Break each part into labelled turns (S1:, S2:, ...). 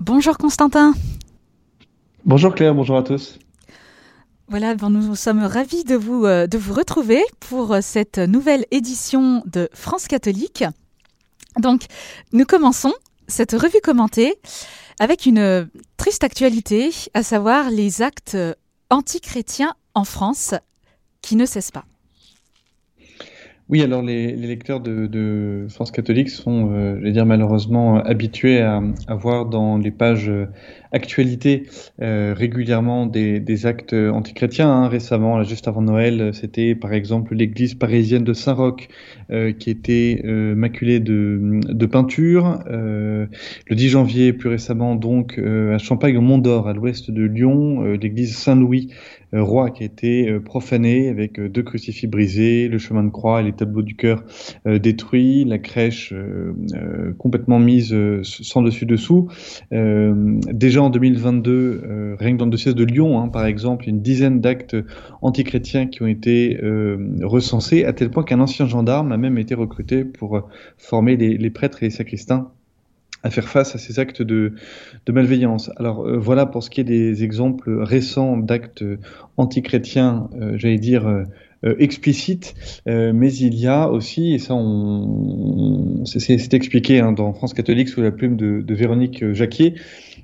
S1: Bonjour Constantin.
S2: Bonjour Claire, bonjour à tous.
S1: Voilà, nous sommes ravis de vous, euh, de vous retrouver pour euh, cette nouvelle édition de France catholique. Donc, nous commençons cette revue commentée avec une triste actualité, à savoir les actes antichrétiens en France qui ne cessent pas.
S2: Oui, alors les, lecteurs de, France catholique sont, euh, je vais dire malheureusement, habitués à, voir dans les pages euh, actualités euh, régulièrement des, actes antichrétiens. Hein. Récemment, juste avant Noël, c'était par exemple l'église parisienne de Saint-Roch qui était maculée de, de peinture. le 10 janvier, plus récemment, donc à Champagne au Mont d'Or, à l'ouest de Lyon, l'église Saint-Louis euh, roi qui a été euh, profané avec euh, deux crucifix brisés, le chemin de croix et les tableaux du cœur détruits, la crèche complètement mise sans dessus-dessous. déjà en 2022, rien que dans le dossier de Lyon, hein, par exemple, une dizaine d'actes antichrétiens qui ont été recensés, à tel point qu'un ancien gendarme a même été recruté pour former les prêtres et les sacristains à faire face à ces actes de, malveillance. Alors euh, voilà pour ce qui est des exemples récents d'actes antichrétiens, euh, j'allais dire euh, explicites, mais il y a aussi, et ça on, c'est expliqué hein, dans France catholique sous la plume de, de Véronique Jacquier, euh,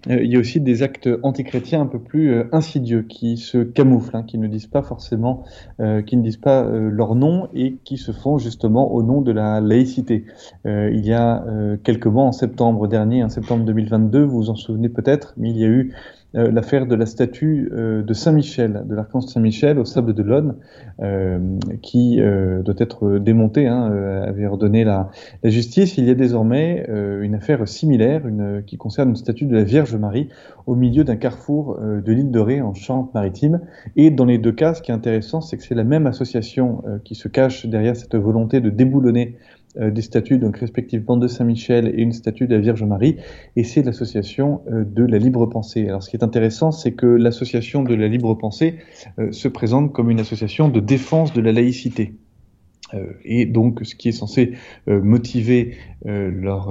S2: il y a aussi des actes antichrétiens un peu plus euh, insidieux qui se camouflent, hein, qui ne disent pas forcément, euh, qui ne disent pas leur nom et qui se font justement au nom de la laïcité. il y a quelques mois, en septembre dernier, en septembre 2022, vous vous en souvenez peut-être, mais il y a eu euh, l'affaire de la statue euh, de Saint-Michel, de l'archange Saint-Michel au Sable de l'One, euh, qui doit être démontée, hein, avait ordonné la, justice. Il y a désormais une affaire similaire, une, qui concerne une statue de la Vierge Marie au milieu d'un carrefour de l'île de Ré en Charente-Maritime. Et dans les deux cas, ce qui est intéressant, c'est que c'est la même association qui se cache derrière cette volonté de déboulonner des statues, donc respectivement de Saint-Michel et une statue de la Vierge Marie, et c'est l'association euh, de la libre pensée. Alors ce qui est intéressant, c'est que l'association de la libre pensée euh, se présente comme une association de défense de la laïcité. Euh, et donc ce qui est censé euh, motiver euh, leur,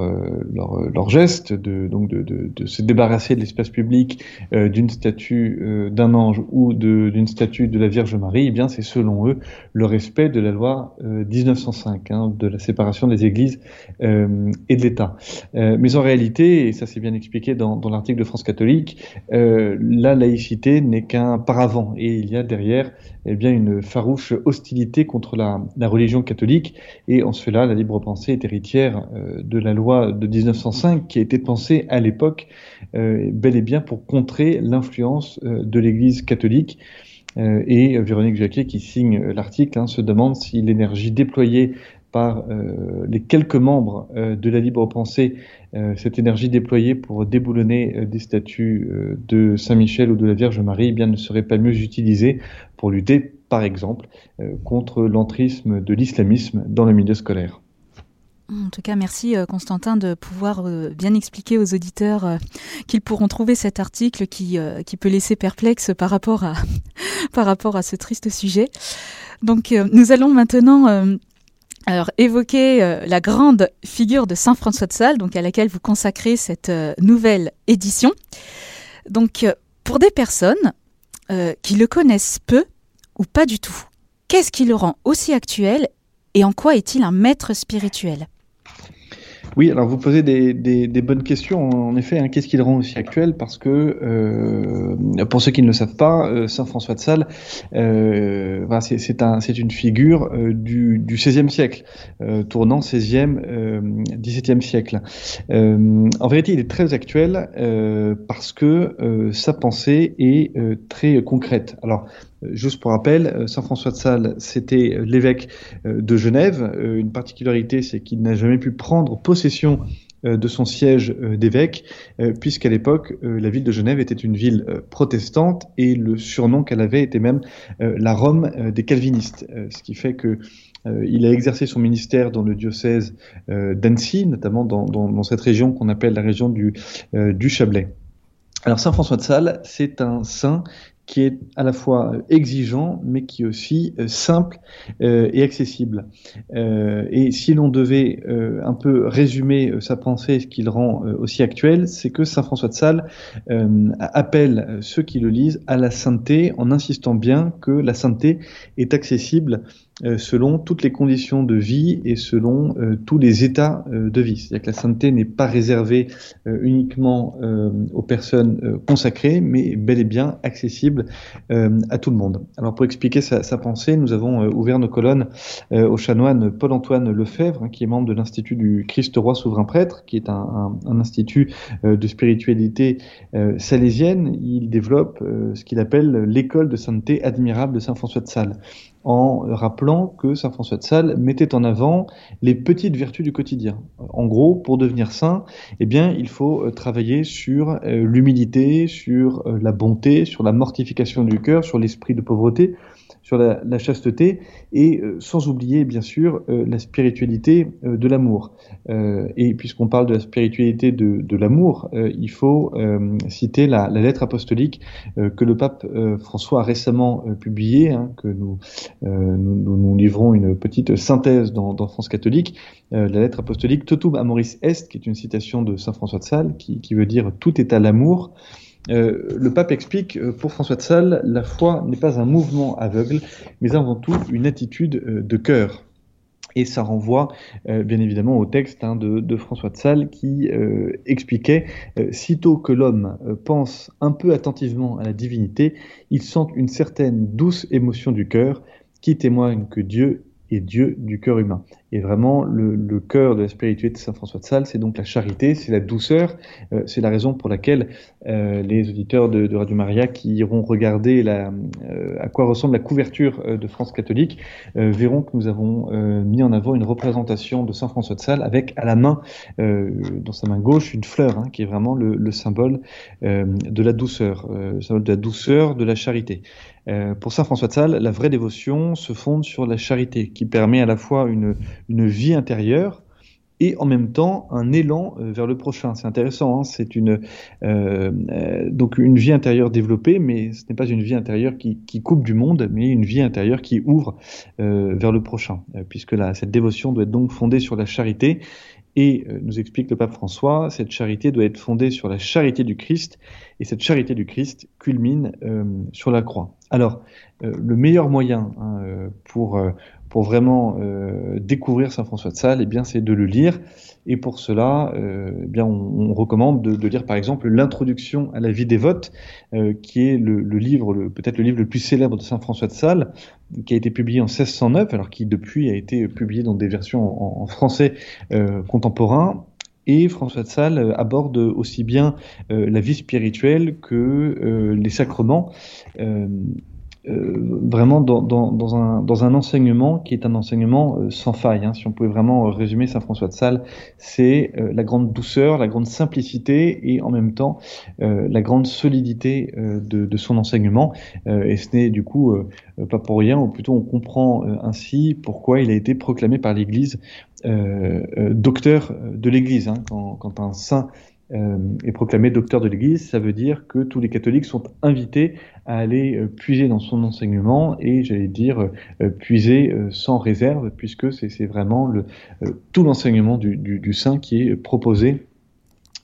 S2: leur, leur, geste de, donc de, de, se débarrasser de l'espace public d'une statue d'un ange ou d'une statue de la Vierge Marie, eh bien c'est selon eux le respect de la loi 1905, hein, de la séparation des églises et de l'État. mais en réalité, et ça c'est bien expliqué dans, dans l'article de France catholique, la laïcité n'est qu'un paravent et il y a derrière eh bien une farouche hostilité contre la, la religion catholique. Et en cela, la libre pensée est héritière euh, de la loi de 1905 qui a été pensée à l'époque euh, bel et bien pour contrer l'influence euh, de l'Église catholique. et Véronique Jacquet, qui signe l'article, hein, se demande si l'énergie déployée par les quelques membres de la libre pensée, cette énergie déployée pour déboulonner des statues de Saint-Michel ou de la Vierge Marie, eh bien, ne serait pas mieux utilisée pour lutter par exemple, euh, contre l'entrisme de l'islamisme dans le milieu scolaire.
S1: En tout cas, merci euh, Constantin de pouvoir euh, bien expliquer aux auditeurs qu'ils pourront trouver cet article qui, qui peut laisser perplexe par rapport à, par rapport à ce triste sujet. Donc, nous allons maintenant alors, évoquer la grande figure de Saint François de Sales, donc à laquelle vous consacrez cette nouvelle édition. Donc, pour des personnes qui le connaissent peu, ou pas du tout Qu'est-ce qui le rend aussi actuel et en quoi est-il un maître spirituel?
S2: Oui, alors vous posez des, des, bonnes questions. En effet, hein, qu'est-ce qui le rend aussi actuel? Parce que, euh, pour ceux qui ne le savent pas, euh, Saint François de Sales, euh, voilà, c'est un, une figure euh, du, du XVIe siècle, euh, tournant XVIe, XVIIe siècle. en vérité, il est très actuel parce que sa pensée est très concrète. Alors, Juste pour rappel, Saint François de Sales, c'était l'évêque de Genève. Une particularité, c'est qu'il n'a jamais pu prendre possession euh, de son siège euh, d'évêque, euh, puisqu'à l'époque, la ville de Genève était une ville protestante et le surnom qu'elle avait était même la Rome des calvinistes, ce qui fait que il a exercé son ministère dans le diocèse d'Annecy, notamment dans, cette région qu'on appelle la région du, du Chablais. Alors Saint François de Sales, c'est un saint qui est à la fois exigeant, mais qui est aussi euh, simple euh, et accessible. Euh, et si l'on devait un peu résumer sa pensée, ce qui le rend aussi actuel, c'est que Saint François de Sales appelle ceux qui le lisent à la sainteté en insistant bien que la sainteté est accessible euh, selon toutes les conditions de vie et selon euh, tous les états euh, de vie. C'est-à-dire que la sainteté n'est pas réservée uniquement aux personnes consacrées, mais bel et bien accessible à tout le monde. Alors pour expliquer sa, sa pensée, nous avons ouvert nos colonnes au chanoine Paul-Antoine Lefebvre, hein, qui est membre de l'Institut du Christ Roi Souverain Prêtre, qui est un, un, un institut de spiritualité salésienne. Il développe ce qu'il appelle l'école de sainteté admirable de Saint François de Sales en rappelant que Saint François de Sales mettait en avant les petites vertus du quotidien. En gros, pour devenir saint, eh bien, il faut euh, travailler sur euh, l'humilité, sur euh, la bonté, sur la mortification du cœur, sur l'esprit de pauvreté, sur la, chasteté, et sans oublier bien sûr la spiritualité de l'amour. et puisqu'on parle de la spiritualité de, l'amour, il faut citer la, la, lettre apostolique que le pape François a récemment publiée, hein, que nous, nous, nous, livrons une petite synthèse dans, France catholique, la lettre apostolique Totum Amoris Est, qui est une citation de Saint François de Sales, qui, veut dire tout est à l'amour. Euh, le pape explique, euh, pour François de Sales, la foi n'est pas un mouvement aveugle, mais avant tout une attitude euh, de cœur. Et ça renvoie bien évidemment au texte hein, de, de, François de Sales qui expliquait Sitôt que l'homme pense un peu attentivement à la divinité, il sent une certaine douce émotion du cœur qui témoigne que Dieu est Dieu du cœur humain. Et vraiment, le, le, cœur de la spiritualité de Saint François de Sales, c'est donc la charité, c'est la douceur. Euh, c'est la raison pour laquelle euh, les auditeurs de, de, Radio Maria qui iront regarder la, euh, à quoi ressemble la couverture euh, de France catholique euh, verront que nous avons mis en avant une représentation de Saint François de Sales avec à la main, dans sa main gauche, une fleur, hein, qui est vraiment le, le symbole de la douceur, le symbole de la douceur, de la charité. pour Saint François de Sales, la vraie dévotion se fonde sur la charité, qui permet à la fois une une vie intérieure et en même temps un élan euh, vers le prochain. C'est intéressant, hein c'est une euh, euh, donc une vie intérieure développée, mais ce n'est pas une vie intérieure qui, coupe du monde, mais une vie intérieure qui ouvre vers le prochain, puisque cette dévotion doit être donc fondée sur la charité. Et nous explique le pape François, cette charité doit être fondée sur la charité du Christ, et cette charité du Christ culmine sur la croix. Alors, le meilleur moyen hein, pour pour vraiment euh, découvrir Saint François de Sales, eh bien, c'est de le lire. Et pour cela, euh, eh bien, on, on recommande de, de, lire par exemple l'introduction à la vie dévote, euh, qui est le, le livre, peut-être le livre le plus célèbre de Saint François de Sales, qui a été publié en 1609, alors qui depuis a été publié dans des versions en, en français euh, contemporain. Et François de Sales aborde aussi bien euh, la vie spirituelle que euh, les sacrements. Euh, vraiment dans, dans, dans, un, dans un enseignement qui est un enseignement euh, sans faille. Hein. Si on pouvait vraiment euh, résumer Saint François de Sales, c'est la grande douceur, la grande simplicité et en même temps la grande solidité de, de, son enseignement. et ce n'est du coup pas pour rien, ou plutôt on comprend ainsi pourquoi il a été proclamé par l'Église docteur de l'Église. Hein. Quand, quand un saint euh, est proclamé docteur de l'Église, ça veut dire que tous les catholiques sont invités à aller euh, puiser dans son enseignement et, j'allais dire, euh, puiser sans réserve, puisque c'est vraiment le, tout l'enseignement du, du, du, saint qui est proposé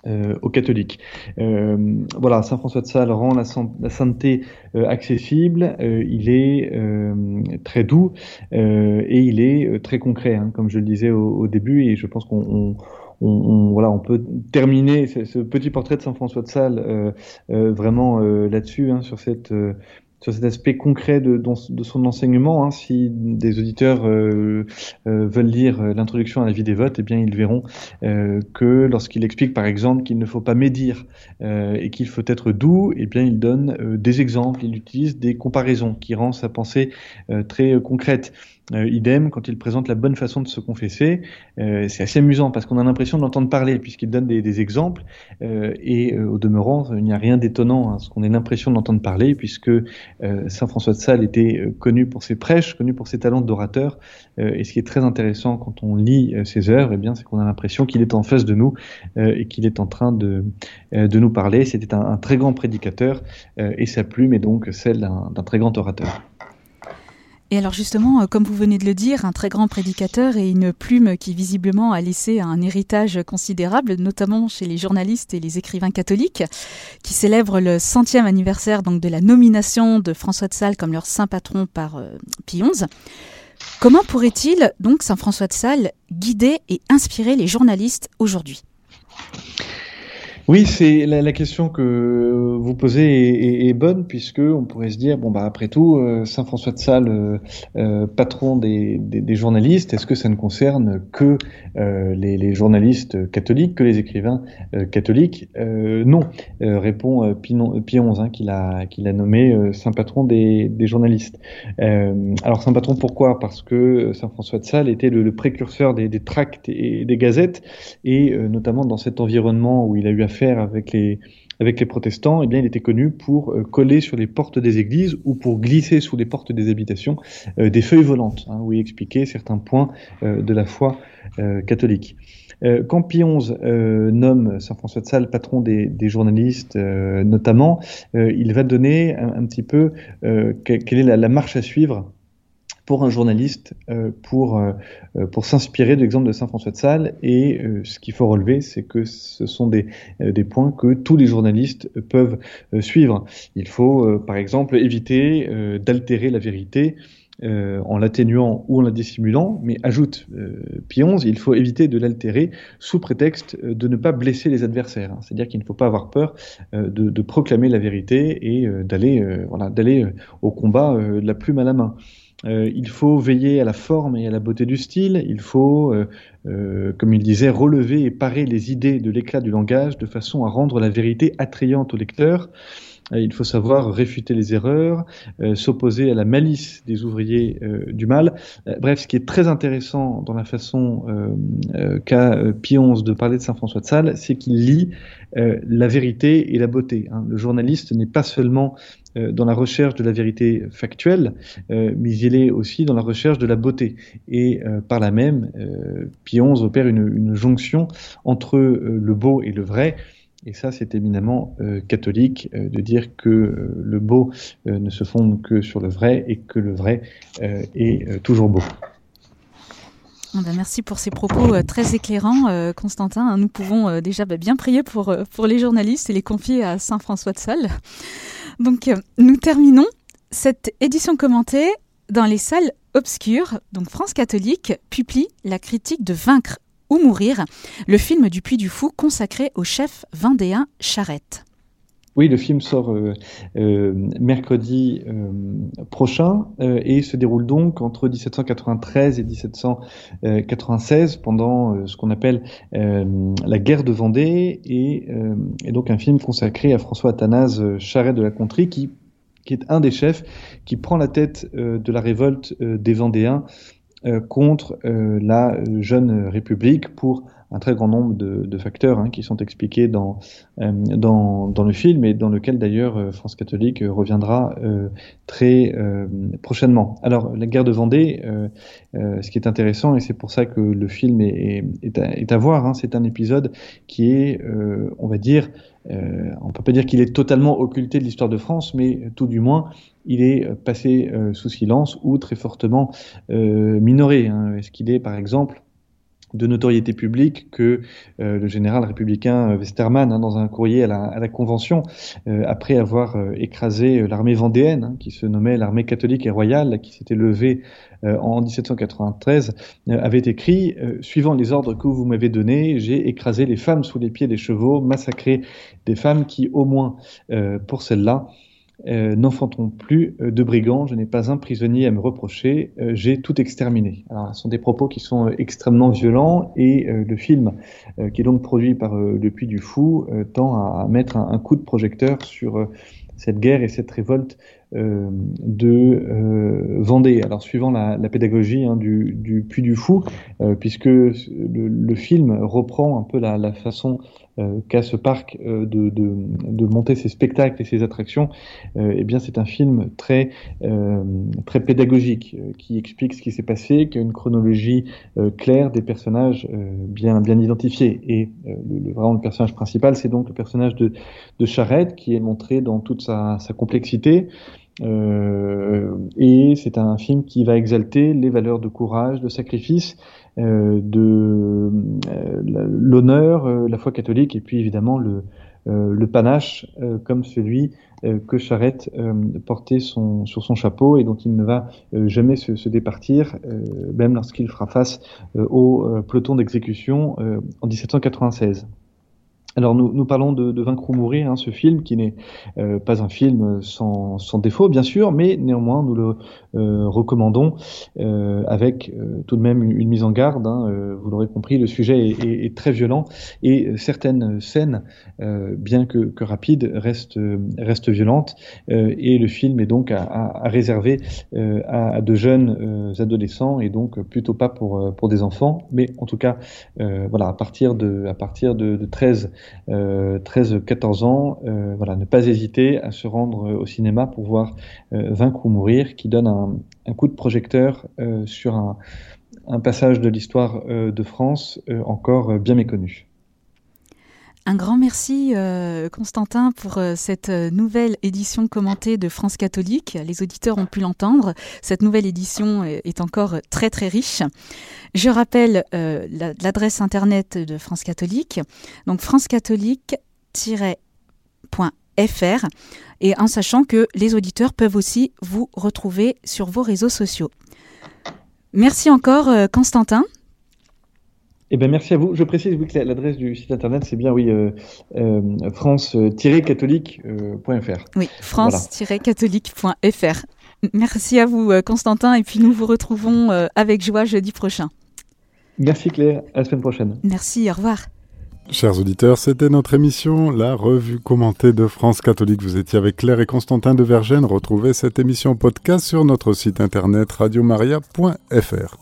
S2: euh, aux catholiques. Euh, voilà, Saint François de Sales rend la, la sainteté euh, accessible, il est très doux et il est très concret, hein, comme je le disais au, au début, et je pense qu'on on, voilà, on peut terminer ce, petit portrait de Saint François de Sales euh, euh, vraiment euh, là-dessus, hein, sur cet aspect concret de, son enseignement. Hein, si des auditeurs euh, euh, veulent lire l'introduction à la vie des votes, eh bien ils verront que lorsqu'il explique par exemple qu'il ne faut pas médire et qu'il faut être doux, eh bien il donne des exemples, il utilise des comparaisons qui rendent sa pensée très concrète. Euh, idem, quand il présente la bonne façon de se confesser, euh, c'est assez amusant parce qu'on a l'impression d'entendre parler puisqu'il donne des, des exemples euh, et euh, au demeurant, il n'y a rien d'étonnant à ce qu'on ait l'impression d'entendre parler puisque Saint François de Sales était connu pour ses prêches, connu pour ses talents d'orateur. et ce qui est très intéressant quand on lit ses œuvres, eh bien, c'est qu'on a l'impression qu'il est en face de nous et qu'il est en train de, de nous parler. C'était un, un, très grand prédicateur et sa plume est donc celle d'un très grand orateur.
S1: Et alors justement, euh, comme vous venez de le dire, un très grand prédicateur et une plume qui visiblement a laissé un héritage considérable, notamment chez les journalistes et les écrivains catholiques, qui célèbrent le centième anniversaire de la nomination de François de Sales comme leur saint patron par euh, Pie XI. Comment pourrait-il donc Saint François de Sales guider et inspirer les journalistes aujourd'hui?
S2: Oui, c'est la, question que vous posez est, bonne puisque on pourrait se dire bon bah après tout euh, Saint François de Sales, euh, euh, patron des, journalistes, est-ce que ça ne concerne que les, journalistes catholiques, que les écrivains catholiques? Non, répond Pie XI hein, qu'il a qu'il a nommé saint patron des, journalistes. alors saint patron pourquoi? Parce que Saint François de Sales était le, précurseur des, tracts et des gazettes et notamment dans cet environnement où il a eu affaire avec les, protestants, eh bien, il était connu pour euh, coller sur les portes des églises ou pour glisser sous les portes des habitations euh, des feuilles volantes, hein, où il expliquait certains points euh, de la foi catholique. quand Pie XI nomme Saint François de Sales patron des, journalistes, notamment, il va donner un, petit peu quelle est la marche à suivre pour un journaliste euh, pour, euh, euh, pour s'inspirer de l'exemple de Saint François de Sales. Et ce qu'il faut relever, c'est que ce sont des, des points que tous les journalistes peuvent suivre. Il faut, par exemple, éviter d'altérer la vérité. en l'atténuant ou en la dissimulant, mais ajoute euh, Pie il faut éviter de l'altérer sous prétexte de ne pas blesser les adversaires. Hein. C'est-à-dire qu'il ne faut pas avoir peur de, de, proclamer la vérité et d'aller voilà, d'aller au combat de la plume à la main. Euh, il faut veiller à la forme et à la beauté du style. Il faut, euh, euh, comme il disait, relever et parer les idées de l'éclat du langage de façon à rendre la vérité attrayante au lecteur. Il faut savoir réfuter les erreurs, s'opposer à la malice des ouvriers du mal. bref, ce qui est très intéressant dans la façon qu'a XI de parler de Saint François de Sales, c'est qu'il lit la vérité et la beauté. Hein. Le journaliste n'est pas seulement dans la recherche de la vérité factuelle, euh, mais il est aussi dans la recherche de la beauté. Et euh, par là même, Pie opère une, une, jonction entre le beau et le vrai. Et ça, c'est éminemment catholique de dire que le beau ne se fonde que sur le vrai et que le vrai est toujours beau.
S1: Ah ben, merci pour ces propos très éclairants, Constantin. Nous pouvons déjà bah, bien prier pour, les journalistes et les confier à Saint François de Sales. Donc, euh, nous terminons cette édition commentée dans les salles obscures. Donc, France catholique publie la critique de Vaincre ou mourir, le film du Puy du Fou consacré au chef vendéen Charette.
S2: Oui, le film sort euh, euh, mercredi prochain et se déroule donc entre 1793 et 1796 pendant ce qu'on appelle la guerre de Vendée et, et, donc un film consacré à François Athanase Charette de la Contrie qui qui est un des chefs qui prend la tête de la révolte des Vendéens contre la jeune République pour un très grand nombre de, de facteurs hein, qui sont expliqués dans, euh, dans, dans, le film et dans lequel d'ailleurs euh, France catholique euh, reviendra très prochainement. Alors la guerre de Vendée, ce qui est intéressant et c'est pour ça que le film est, est, est à, voir, hein, c'est un épisode qui est, on va dire, euh, on peut pas dire qu'il est totalement occulté de l'histoire de France, mais tout du moins, il est passé sous silence ou très fortement minoré. Hein. Est-ce qu'il est, par exemple, de notoriété publique que euh, le général républicain euh, Westermann, hein, dans un courrier à la, Convention, euh, après avoir écrasé l'armée vendéenne, hein, qui se nommait l'armée catholique et royale, qui s'était levée en 1793, avait écrit Suivant les ordres que vous m'avez donnés, j'ai écrasé les femmes sous les pieds des chevaux, massacré des femmes qui, au moins pour celles-là, euh, n'enfantons plus euh, de brigands, je n'ai pas un prisonnier à me reprocher, euh, j'ai tout exterminé. Alors, ce sont des propos qui sont extrêmement violents et le film, qui est donc produit par Le Puy du Fou, tend à mettre un, coup de projecteur sur cette guerre et cette révolte de Vendée. Alors suivant la, pédagogie hein, du, du Puy du Fou, puisque le, film reprend un peu la, la façon euh, qu'a ce parc euh, de, de, de, monter ses spectacles et ses attractions, euh, eh bien c'est un film très très pédagogique qui explique ce qui s'est passé, qui a une chronologie claire des personnages bien bien identifiés. Et le, vraiment le personnage principal, c'est donc le personnage de, de Charette qui est montré dans toute sa, sa complexité. Euh, et c'est un film qui va exalter les valeurs de courage, de sacrifice, euh, de euh, l'honneur, la foi catholique, et puis évidemment le, panache comme celui que Charette portait sur son chapeau et dont il ne va jamais se départir, même lorsqu'il fera face au peloton d'exécution en 1796. Alors nous, nous parlons de, de Vaincre ou mourir, hein, ce film qui n'est euh, pas un film sans, sans, défaut bien sûr, mais néanmoins nous le euh, recommandons euh, avec euh, tout de même une, mise en garde. Hein, euh, vous l'aurez compris, le sujet est, est, est, très violent et certaines scènes, bien que, que, rapides, restent, restent violentes et le film est donc à, à, à réserver à, à, de jeunes adolescents et donc plutôt pas pour, pour des enfants, mais en tout cas voilà à partir de à partir de, de 13 13-14 ans, euh, voilà, ne pas hésiter à se rendre au cinéma pour voir euh, Vaincre ou mourir, qui donne un, coup de projecteur euh, sur un, passage de l'histoire de France encore bien méconnu.
S1: Un grand merci, Constantin, pour cette nouvelle édition commentée de France catholique. Les auditeurs ont pu l'entendre. Cette nouvelle édition est encore très très riche. Je rappelle euh, l'adresse internet de France catholique, donc francecatholique-fr, et en sachant que les auditeurs peuvent aussi vous retrouver sur vos réseaux sociaux. Merci encore, euh, Constantin.
S2: Eh ben merci à vous. Je précise oui, que l'adresse du site internet c'est bien oui euh, france-catholique.fr.
S1: oui, france-catholique.fr. Merci à vous, euh, Constantin, et puis nous vous retrouvons euh, avec joie jeudi prochain.
S2: Merci Claire, à la semaine prochaine.
S1: Merci, au revoir.
S3: Chers auditeurs, c'était notre émission, la revue commentée de France catholique. Vous étiez avec Claire et Constantin de Vergennes. Retrouvez cette émission podcast sur notre site internet radiomaria.fr.